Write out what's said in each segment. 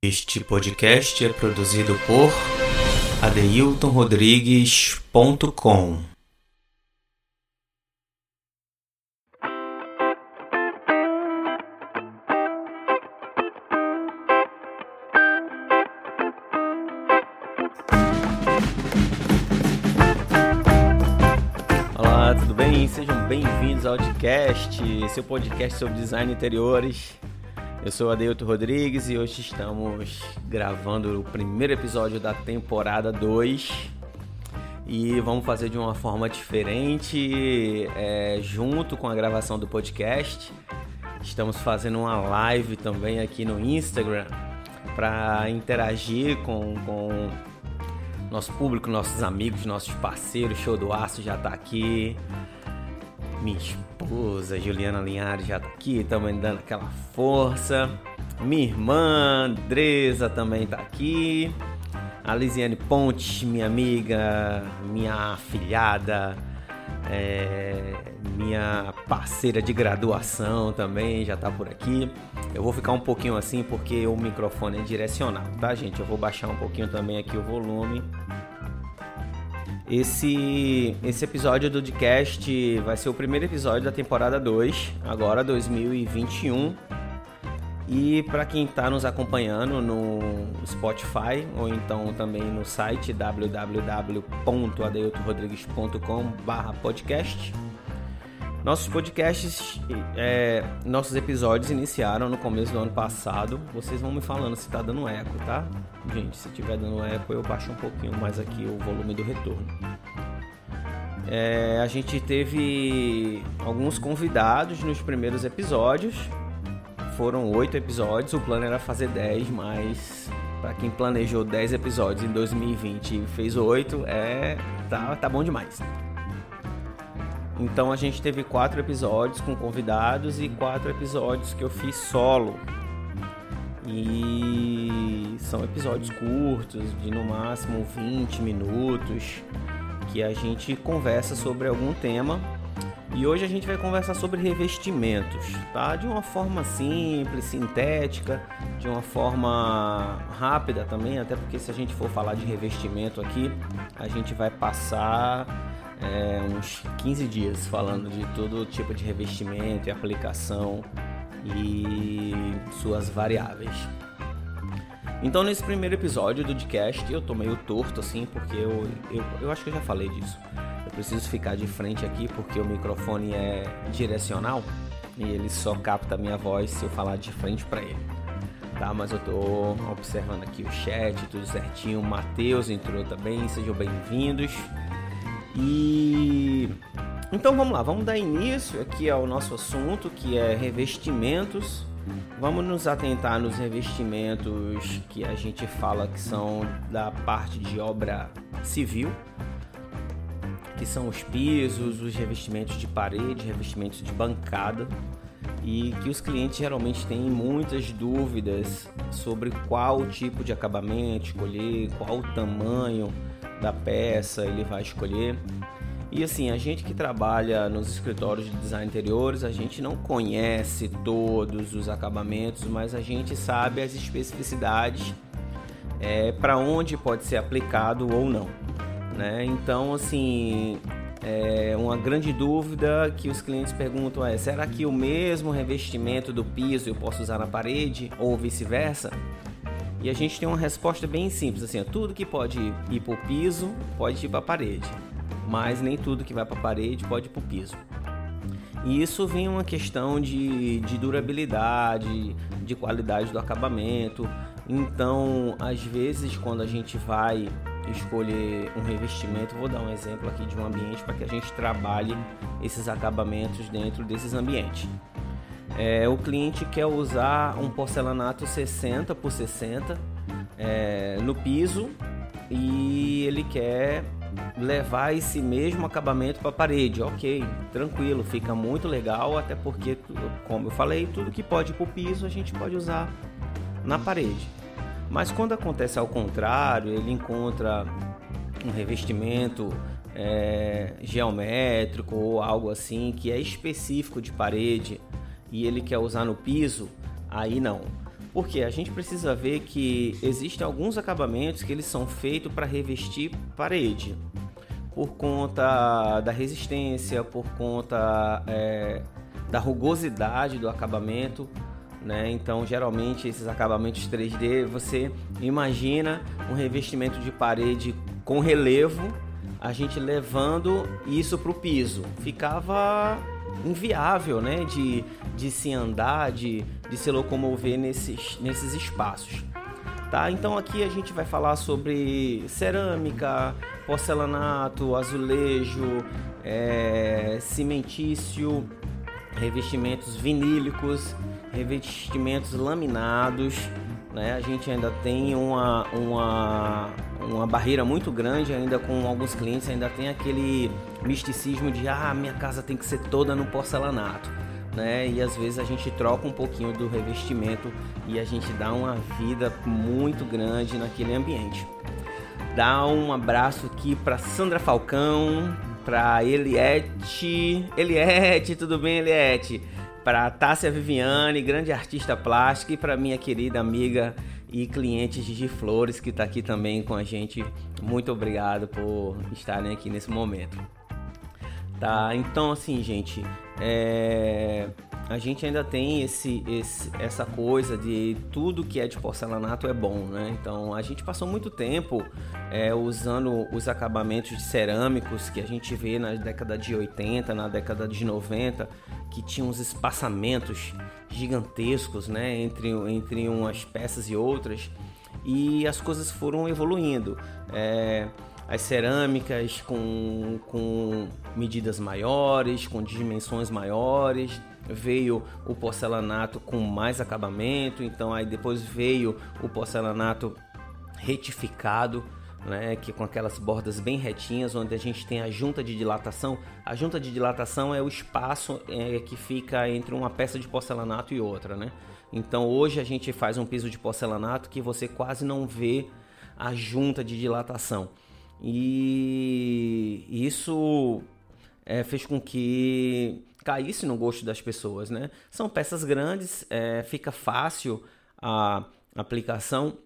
Este podcast é produzido por adeiltonrodrigues.com. Olá, tudo bem? Sejam bem-vindos ao podcast, seu podcast sobre design interiores. Eu sou Adeilton Rodrigues e hoje estamos gravando o primeiro episódio da temporada 2 e vamos fazer de uma forma diferente, é, junto com a gravação do podcast. Estamos fazendo uma live também aqui no Instagram para interagir com, com nosso público, nossos amigos, nossos parceiros. Show do Aço já está aqui. Minha esposa, Juliana Linhares, já tá aqui, também dando aquela força. Minha irmã, Andresa, também tá aqui. A Lisiane Pontes, minha amiga, minha afilhada, é, minha parceira de graduação também já tá por aqui. Eu vou ficar um pouquinho assim porque o microfone é direcional, tá, gente? Eu vou baixar um pouquinho também aqui o volume esse, esse episódio do podcast vai ser o primeiro episódio da temporada 2, agora 2021. E para quem está nos acompanhando no Spotify ou então também no site www.adeiltonrodrigues.com/podcast nossos podcasts, é, nossos episódios iniciaram no começo do ano passado. Vocês vão me falando se tá dando eco, tá? Gente, se tiver dando eco, eu baixo um pouquinho mais aqui o volume do retorno. É, a gente teve alguns convidados nos primeiros episódios. Foram oito episódios, o plano era fazer dez, mas para quem planejou 10 episódios em 2020 e fez oito, é tá, tá bom demais. Então a gente teve quatro episódios com convidados e quatro episódios que eu fiz solo. E são episódios curtos, de no máximo 20 minutos, que a gente conversa sobre algum tema. E hoje a gente vai conversar sobre revestimentos, tá? De uma forma simples, sintética, de uma forma rápida também, até porque se a gente for falar de revestimento aqui, a gente vai passar é, uns 15 dias falando de todo tipo de revestimento e aplicação e suas variáveis. Então nesse primeiro episódio do podcast eu tô meio torto assim, porque eu, eu, eu acho que eu já falei disso. Eu preciso ficar de frente aqui porque o microfone é direcional e ele só capta a minha voz se eu falar de frente para ele. Tá, mas eu tô observando aqui o chat, tudo certinho. Matheus entrou também, sejam bem-vindos. E então vamos lá, vamos dar início aqui ao nosso assunto que é revestimentos. Vamos nos atentar nos revestimentos que a gente fala que são da parte de obra civil, que são os pisos, os revestimentos de parede, revestimentos de bancada e que os clientes geralmente têm muitas dúvidas sobre qual tipo de acabamento escolher, qual o tamanho da peça ele vai escolher. E assim, a gente que trabalha nos escritórios de design interiores, a gente não conhece todos os acabamentos, mas a gente sabe as especificidades é, para onde pode ser aplicado ou não. Né? Então, assim, é uma grande dúvida que os clientes perguntam é: será que o mesmo revestimento do piso eu posso usar na parede ou vice-versa? E a gente tem uma resposta bem simples, assim, ó, tudo que pode ir para o piso pode ir para a parede, mas nem tudo que vai para a parede pode ir para o piso. E isso vem uma questão de, de durabilidade, de qualidade do acabamento. Então, às vezes, quando a gente vai escolher um revestimento, vou dar um exemplo aqui de um ambiente para que a gente trabalhe esses acabamentos dentro desses ambientes. É, o cliente quer usar um porcelanato 60 por 60 é, no piso e ele quer levar esse mesmo acabamento para a parede. Ok, tranquilo, fica muito legal, até porque, como eu falei, tudo que pode para o piso a gente pode usar na parede. Mas quando acontece ao contrário, ele encontra um revestimento é, geométrico ou algo assim que é específico de parede e ele quer usar no piso, aí não. Porque a gente precisa ver que existem alguns acabamentos que eles são feitos para revestir parede, por conta da resistência, por conta é, da rugosidade do acabamento. Né? Então, geralmente, esses acabamentos 3D, você imagina um revestimento de parede com relevo, a gente levando isso para o piso. Ficava inviável né? de, de se andar, de, de se locomover nesses, nesses espaços. Tá? Então aqui a gente vai falar sobre cerâmica, porcelanato, azulejo, é, cimentício, revestimentos vinílicos, revestimentos laminados. Né? A gente ainda tem uma, uma, uma barreira muito grande ainda com alguns clientes, ainda tem aquele misticismo de ah, minha casa tem que ser toda no porcelanato. Né? E às vezes a gente troca um pouquinho do revestimento e a gente dá uma vida muito grande naquele ambiente. Dá um abraço aqui para Sandra Falcão, para Eliette. Eliette, tudo bem, Eliette? Para Tássia Viviane, grande artista plástica, e para minha querida amiga e cliente Gigi Flores, que está aqui também com a gente. Muito obrigado por estarem aqui nesse momento. Tá, então assim, gente, é a gente ainda tem esse, esse, essa coisa de tudo que é de porcelanato é bom, né? Então a gente passou muito tempo é, usando os acabamentos de cerâmicos que a gente vê na década de 80, na década de 90, que tinham uns espaçamentos gigantescos, né? Entre, entre umas peças e outras, e as coisas foram evoluindo. É, as cerâmicas com, com medidas maiores, com dimensões maiores, veio o porcelanato com mais acabamento, então aí depois veio o porcelanato retificado, né, que com aquelas bordas bem retinhas, onde a gente tem a junta de dilatação. A junta de dilatação é o espaço é, que fica entre uma peça de porcelanato e outra, né? Então hoje a gente faz um piso de porcelanato que você quase não vê a junta de dilatação. E isso é, fez com que caísse no gosto das pessoas, né? São peças grandes, é, fica fácil a aplicação,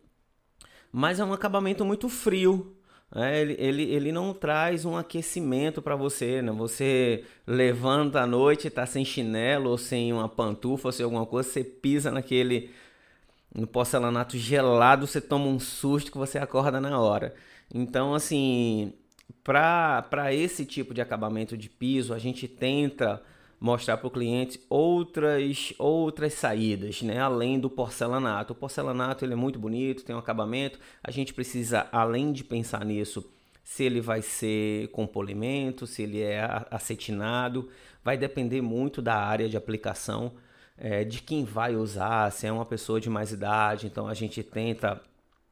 mas é um acabamento muito frio. Né? Ele, ele, ele não traz um aquecimento para você, né? Você levanta à noite, está sem chinelo ou sem uma pantufa ou sem alguma coisa, você pisa naquele no porcelanato gelado, você toma um susto que você acorda na hora. Então, assim, para esse tipo de acabamento de piso, a gente tenta mostrar para o cliente outras outras saídas, né? Além do porcelanato. O porcelanato ele é muito bonito, tem um acabamento. A gente precisa, além de pensar nisso, se ele vai ser com polimento, se ele é acetinado, vai depender muito da área de aplicação, é, de quem vai usar, se é uma pessoa de mais idade. Então a gente tenta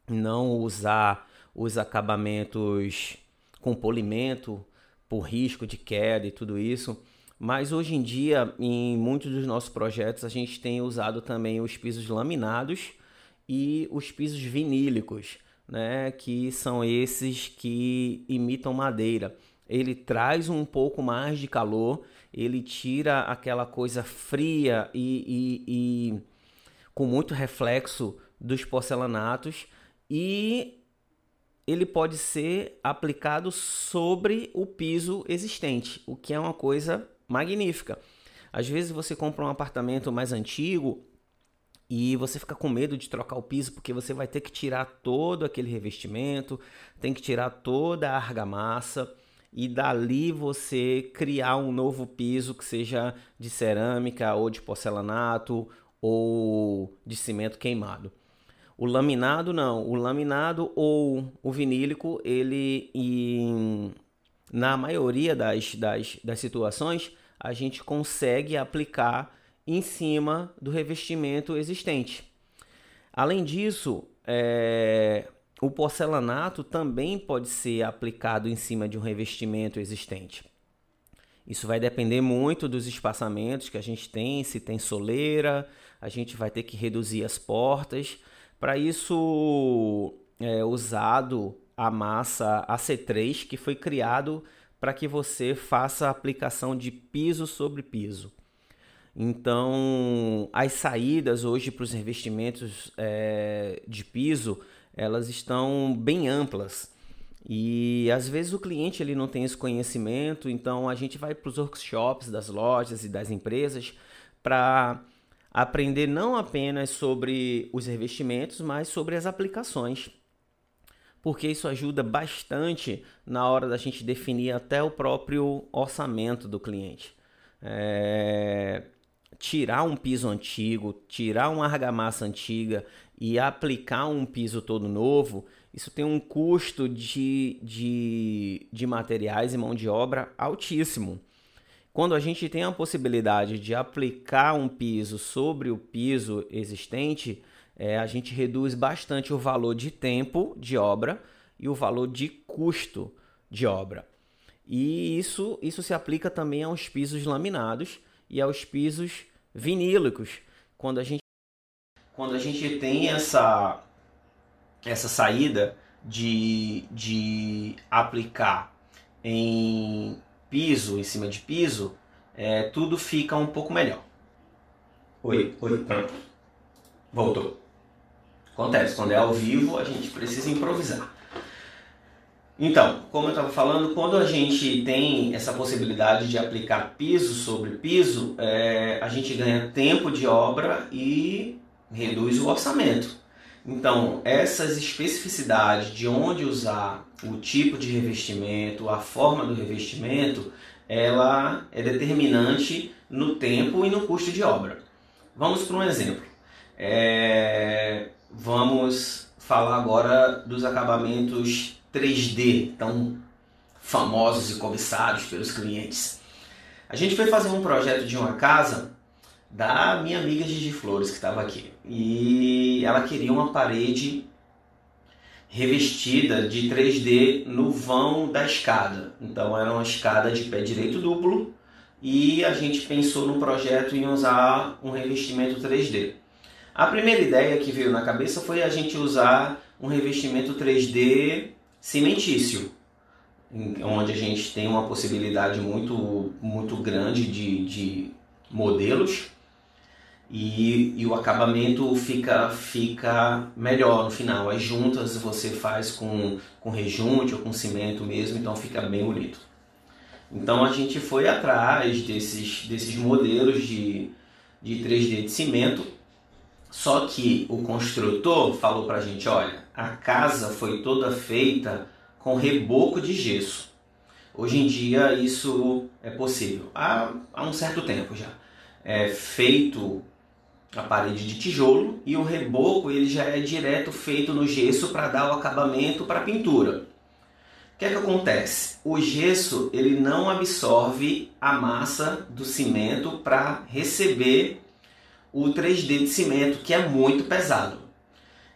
não usar os acabamentos com polimento por risco de queda e tudo isso. Mas hoje em dia, em muitos dos nossos projetos, a gente tem usado também os pisos laminados e os pisos vinílicos, né? que são esses que imitam madeira. Ele traz um pouco mais de calor, ele tira aquela coisa fria e, e, e com muito reflexo dos porcelanatos e ele pode ser aplicado sobre o piso existente, o que é uma coisa magnífica. Às vezes você compra um apartamento mais antigo e você fica com medo de trocar o piso porque você vai ter que tirar todo aquele revestimento, tem que tirar toda a argamassa e dali você criar um novo piso que seja de cerâmica ou de porcelanato ou de cimento queimado. O laminado não, o laminado ou o vinílico, ele na maioria das, das, das situações a gente consegue aplicar em cima do revestimento existente. Além disso, é, o porcelanato também pode ser aplicado em cima de um revestimento existente. Isso vai depender muito dos espaçamentos que a gente tem, se tem soleira, a gente vai ter que reduzir as portas. Para isso é usado a massa AC3 que foi criado para que você faça a aplicação de piso sobre piso. Então, as saídas hoje para os investimentos é, de piso, elas estão bem amplas. E às vezes o cliente ele não tem esse conhecimento, então a gente vai para os workshops das lojas e das empresas para aprender não apenas sobre os investimentos, mas sobre as aplicações. Porque isso ajuda bastante na hora da gente definir até o próprio orçamento do cliente. É... Tirar um piso antigo, tirar uma argamassa antiga e aplicar um piso todo novo, isso tem um custo de, de, de materiais e mão de obra altíssimo. Quando a gente tem a possibilidade de aplicar um piso sobre o piso existente, é, a gente reduz bastante o valor de tempo de obra e o valor de custo de obra. E isso, isso se aplica também aos pisos laminados e aos pisos vinílicos. Quando a gente, quando a gente tem essa, essa saída de, de aplicar em piso em cima de piso, é, tudo fica um pouco melhor. Oi, oi, pronto. Voltou. Acontece, quando é ao vivo a gente precisa improvisar. Então, como eu estava falando, quando a gente tem essa possibilidade de aplicar piso sobre piso, é, a gente ganha tempo de obra e reduz o orçamento. Então, essas especificidades de onde usar o tipo de revestimento, a forma do revestimento, ela é determinante no tempo e no custo de obra. Vamos para um exemplo. É... Vamos falar agora dos acabamentos 3D, tão famosos e cobiçados pelos clientes. A gente foi fazer um projeto de uma casa da minha amiga Gigi Flores, que estava aqui. E ela queria uma parede revestida de 3D no vão da escada. Então era uma escada de pé direito duplo e a gente pensou no projeto em usar um revestimento 3D. A primeira ideia que veio na cabeça foi a gente usar um revestimento 3D cimentício, onde a gente tem uma possibilidade muito, muito grande de, de modelos e, e o acabamento fica, fica melhor no final. As juntas você faz com, com rejunte ou com cimento mesmo, então fica bem bonito. Então a gente foi atrás desses, desses modelos de, de 3D de cimento, só que o construtor falou pra gente, olha, a casa foi toda feita com reboco de gesso. Hoje em dia isso é possível, há, há um certo tempo já. É feito a parede de tijolo e o reboco ele já é direto feito no gesso para dar o acabamento para a pintura. O que é que acontece? O gesso ele não absorve a massa do cimento para receber o 3D de cimento, que é muito pesado.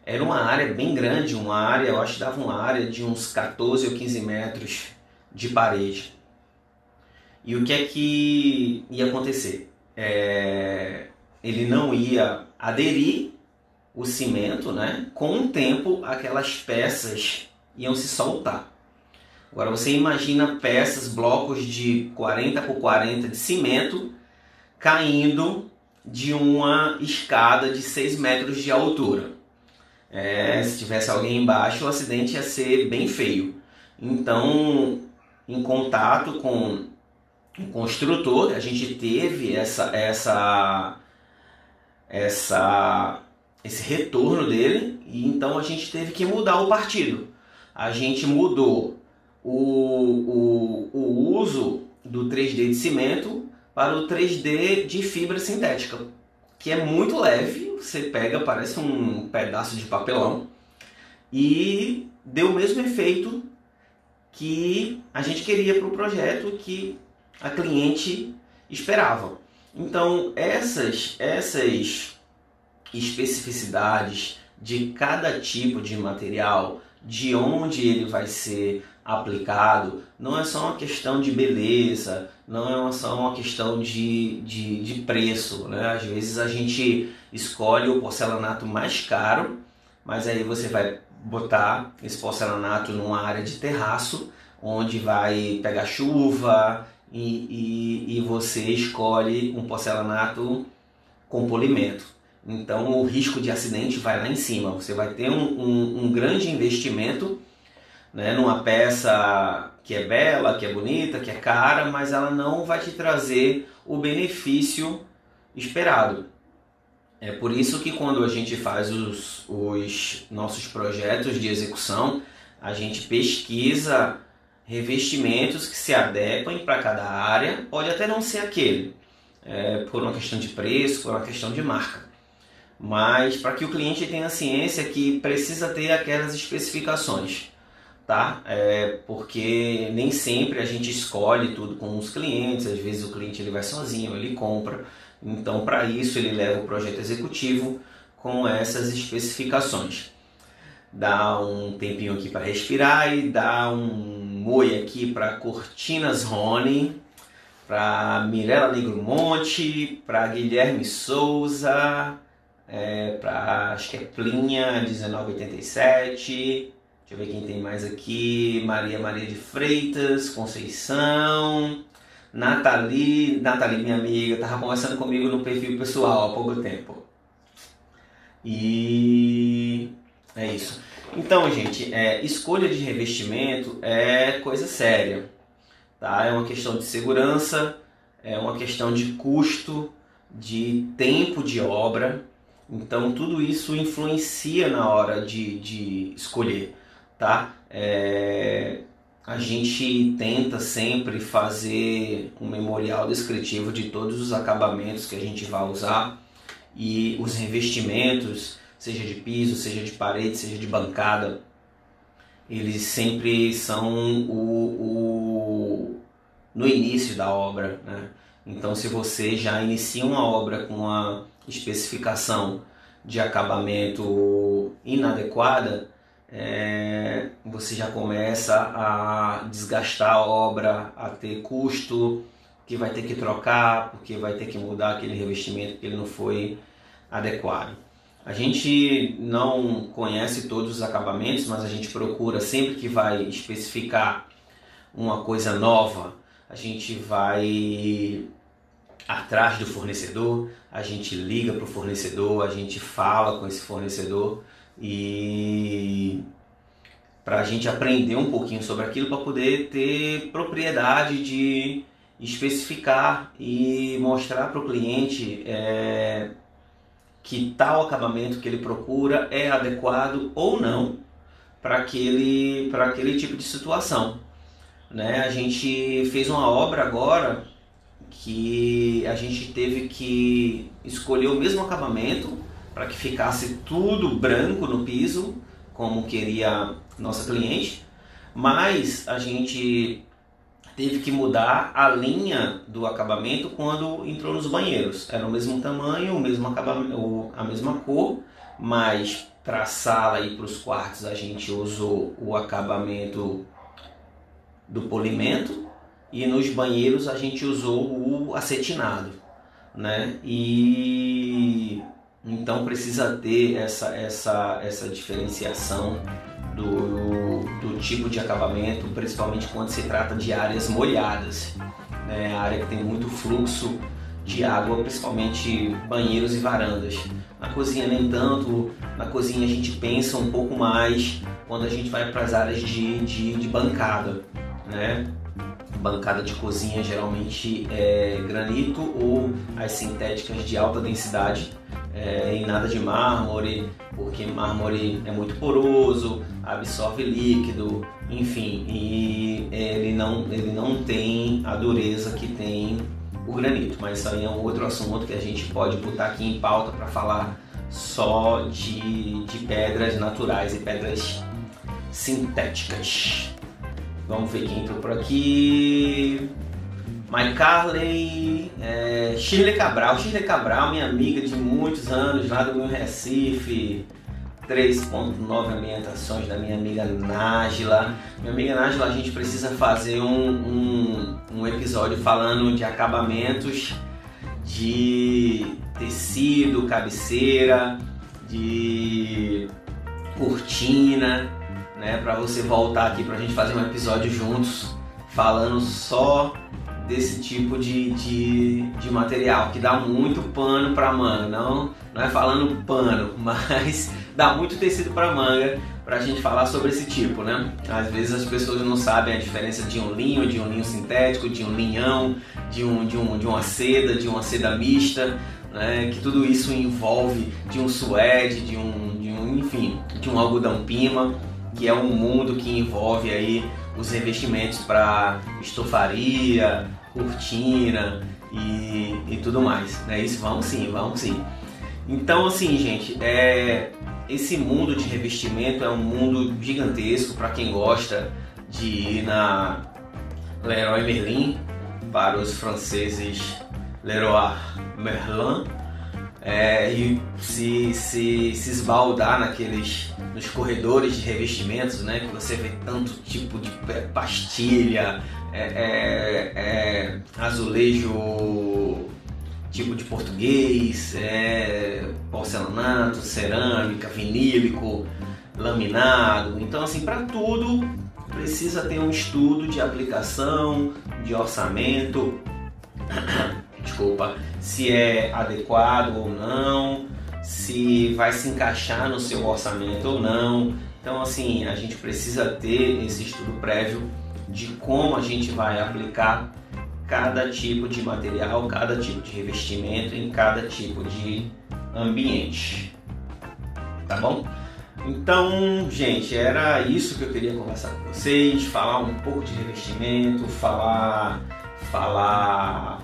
Era uma área bem grande, uma área, eu acho que dava uma área de uns 14 ou 15 metros de parede. E o que é que ia acontecer? É, ele não ia aderir o cimento, né? Com o tempo, aquelas peças iam se soltar. Agora você imagina peças, blocos de 40 por 40 de cimento caindo de uma escada de 6 metros de altura. É, se tivesse alguém embaixo, o acidente ia ser bem feio. Então, em contato com o construtor, a gente teve essa, essa essa, esse retorno dele e então a gente teve que mudar o partido. A gente mudou o, o, o uso do 3D de cimento para o 3D de fibra sintética, que é muito leve, você pega, parece um pedaço de papelão e deu o mesmo efeito que a gente queria para o projeto que a cliente esperava. Então, essas, essas especificidades de cada tipo de material, de onde ele vai ser aplicado, não é só uma questão de beleza, não é só uma questão de, de, de preço. Né? Às vezes a gente escolhe o porcelanato mais caro, mas aí você vai botar esse porcelanato numa área de terraço, onde vai pegar chuva e, e, e você escolhe um porcelanato com polimento. Então o risco de acidente vai lá em cima. Você vai ter um, um, um grande investimento né, numa peça que é bela, que é bonita, que é cara, mas ela não vai te trazer o benefício esperado. É por isso que quando a gente faz os, os nossos projetos de execução, a gente pesquisa revestimentos que se adequem para cada área, pode até não ser aquele, é, por uma questão de preço, por uma questão de marca, mas para que o cliente tenha ciência que precisa ter aquelas especificações, tá? É, porque nem sempre a gente escolhe tudo com os clientes, às vezes o cliente ele vai sozinho, ele compra, então para isso ele leva o projeto executivo com essas especificações. Dá um tempinho aqui para respirar e dá um oi aqui para Cortinas Rony, para Mirella Negromonte, para Guilherme Souza, é, para acho que é Plinha 1987. Deixa eu ver quem tem mais aqui. Maria Maria de Freitas, Conceição. Nathalie, Nathalie, minha amiga, estava conversando comigo no perfil pessoal há pouco tempo. E é isso. Então, gente, é, escolha de revestimento é coisa séria. Tá? É uma questão de segurança, é uma questão de custo, de tempo de obra. Então, tudo isso influencia na hora de, de escolher. Tá? É, a gente tenta sempre fazer um memorial descritivo de todos os acabamentos que a gente vai usar e os revestimentos, seja de piso, seja de parede, seja de bancada, eles sempre são o, o no início da obra. Né? Então, se você já inicia uma obra com uma especificação de acabamento inadequada, é, você já começa a desgastar a obra, a ter custo, que vai ter que trocar, porque vai ter que mudar aquele revestimento porque ele não foi adequado. A gente não conhece todos os acabamentos, mas a gente procura sempre que vai especificar uma coisa nova, a gente vai atrás do fornecedor, a gente liga para o fornecedor, a gente fala com esse fornecedor e para a gente aprender um pouquinho sobre aquilo para poder ter propriedade de especificar e mostrar para o cliente é, que tal acabamento que ele procura é adequado ou não para aquele, aquele tipo de situação. Né? A gente fez uma obra agora que a gente teve que escolher o mesmo acabamento para que ficasse tudo branco no piso, como queria nossa cliente, mas a gente teve que mudar a linha do acabamento quando entrou nos banheiros. Era o mesmo tamanho, o mesmo acabamento, a mesma cor, mas para a sala e para os quartos a gente usou o acabamento do polimento e nos banheiros a gente usou o acetinado, né? E então precisa ter essa, essa, essa diferenciação do, do tipo de acabamento, principalmente quando se trata de áreas molhadas, né? área que tem muito fluxo de água, principalmente banheiros e varandas. Na cozinha nem tanto, na cozinha a gente pensa um pouco mais quando a gente vai para as áreas de, de, de bancada, né? bancada de cozinha geralmente é granito ou as sintéticas de alta densidade é, em nada de mármore, porque mármore é muito poroso, absorve líquido, enfim, e ele não, ele não tem a dureza que tem o granito. Mas isso aí é um outro assunto que a gente pode botar aqui em pauta para falar só de, de pedras naturais e pedras sintéticas. Vamos ver quem entrou por aqui. Mike Carley, é, Shirley Cabral. Shirley Cabral, minha amiga de muitos anos, lá do meu Recife. 3.9 ambientações da minha amiga Nájila. Minha amiga Nájila, a gente precisa fazer um, um, um episódio falando de acabamentos de tecido, cabeceira, de cortina né, para você voltar aqui para a gente fazer um episódio juntos falando só desse tipo de, de, de material, que dá muito pano para manga. Não, não é falando pano, mas dá muito tecido para manga para a gente falar sobre esse tipo, né? Às vezes as pessoas não sabem a diferença de um linho, de um linho sintético, de um linhão, de, um, de, um, de uma seda, de uma seda mista, né? Que tudo isso envolve de um suede, de um, de um enfim, de um algodão pima, que é um mundo que envolve aí os revestimentos para estofaria, cortina e, e tudo mais. Né? Isso vamos sim, vamos sim. Então assim, gente, é, esse mundo de revestimento é um mundo gigantesco para quem gosta de ir na Leroy Merlin, para os franceses Leroy Merlin, é, e se, se, se esbaldar naqueles nos corredores de revestimentos, né, que você vê tanto tipo de pastilha, é, é, é azulejo tipo de português, é, porcelanato, cerâmica, vinílico, laminado. Então, assim, para tudo precisa ter um estudo de aplicação, de orçamento, desculpa, se é adequado ou não, se vai se encaixar no seu orçamento ou não. Então, assim, a gente precisa ter esse estudo prévio de como a gente vai aplicar cada tipo de material, cada tipo de revestimento em cada tipo de ambiente. Tá bom? Então, gente, era isso que eu queria conversar com vocês, falar um pouco de revestimento, falar falar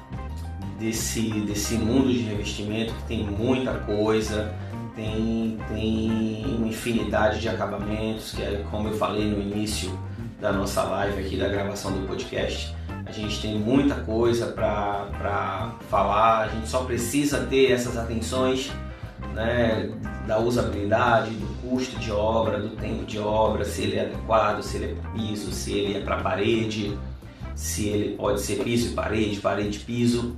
desse desse mundo de revestimento que tem muita coisa, tem tem uma infinidade de acabamentos, que é como eu falei no início da nossa live aqui da gravação do podcast a gente tem muita coisa para falar, a gente só precisa ter essas atenções né, da usabilidade, do custo de obra, do tempo de obra, se ele é adequado, se ele é para piso, se ele é para parede, se ele pode ser piso e parede, parede e piso,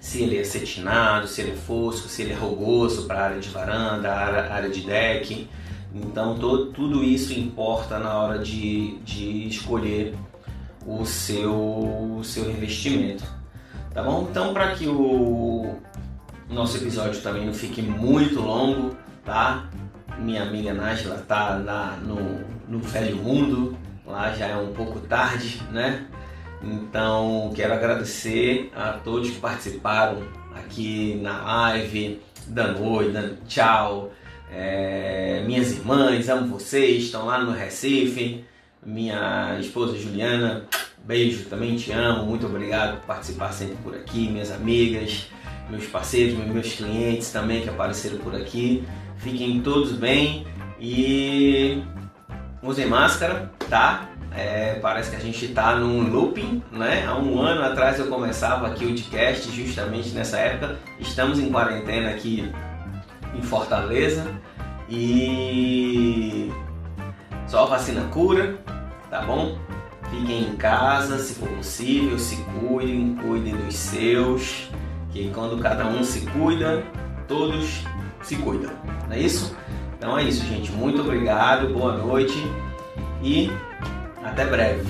se ele é cetinado, se ele é fosco, se ele é rugoso para área de varanda, área, área de deck. Então todo, tudo isso importa na hora de, de escolher o seu, o seu investimento. Tá bom? Então, para que o nosso episódio também não fique muito longo, tá? Minha amiga Nájila tá lá no, no velho mundo, lá já é um pouco tarde, né? Então, quero agradecer a todos que participaram aqui na live, dando oi, dando tchau. É, minhas irmãs, amo vocês, estão lá no Recife minha esposa Juliana, beijo, também te amo, muito obrigado por participar sempre por aqui, minhas amigas, meus parceiros, meus clientes também que apareceram por aqui. Fiquem todos bem e usem máscara, tá? É, parece que a gente está num looping, né? Há um ano atrás eu começava aqui o podcast justamente nessa época. Estamos em quarentena aqui em Fortaleza e só vacina cura, tá bom? Fiquem em casa, se for possível, se cuidem, cuidem dos seus, que quando cada um se cuida, todos se cuidam, não é isso? Então é isso, gente. Muito obrigado, boa noite e até breve.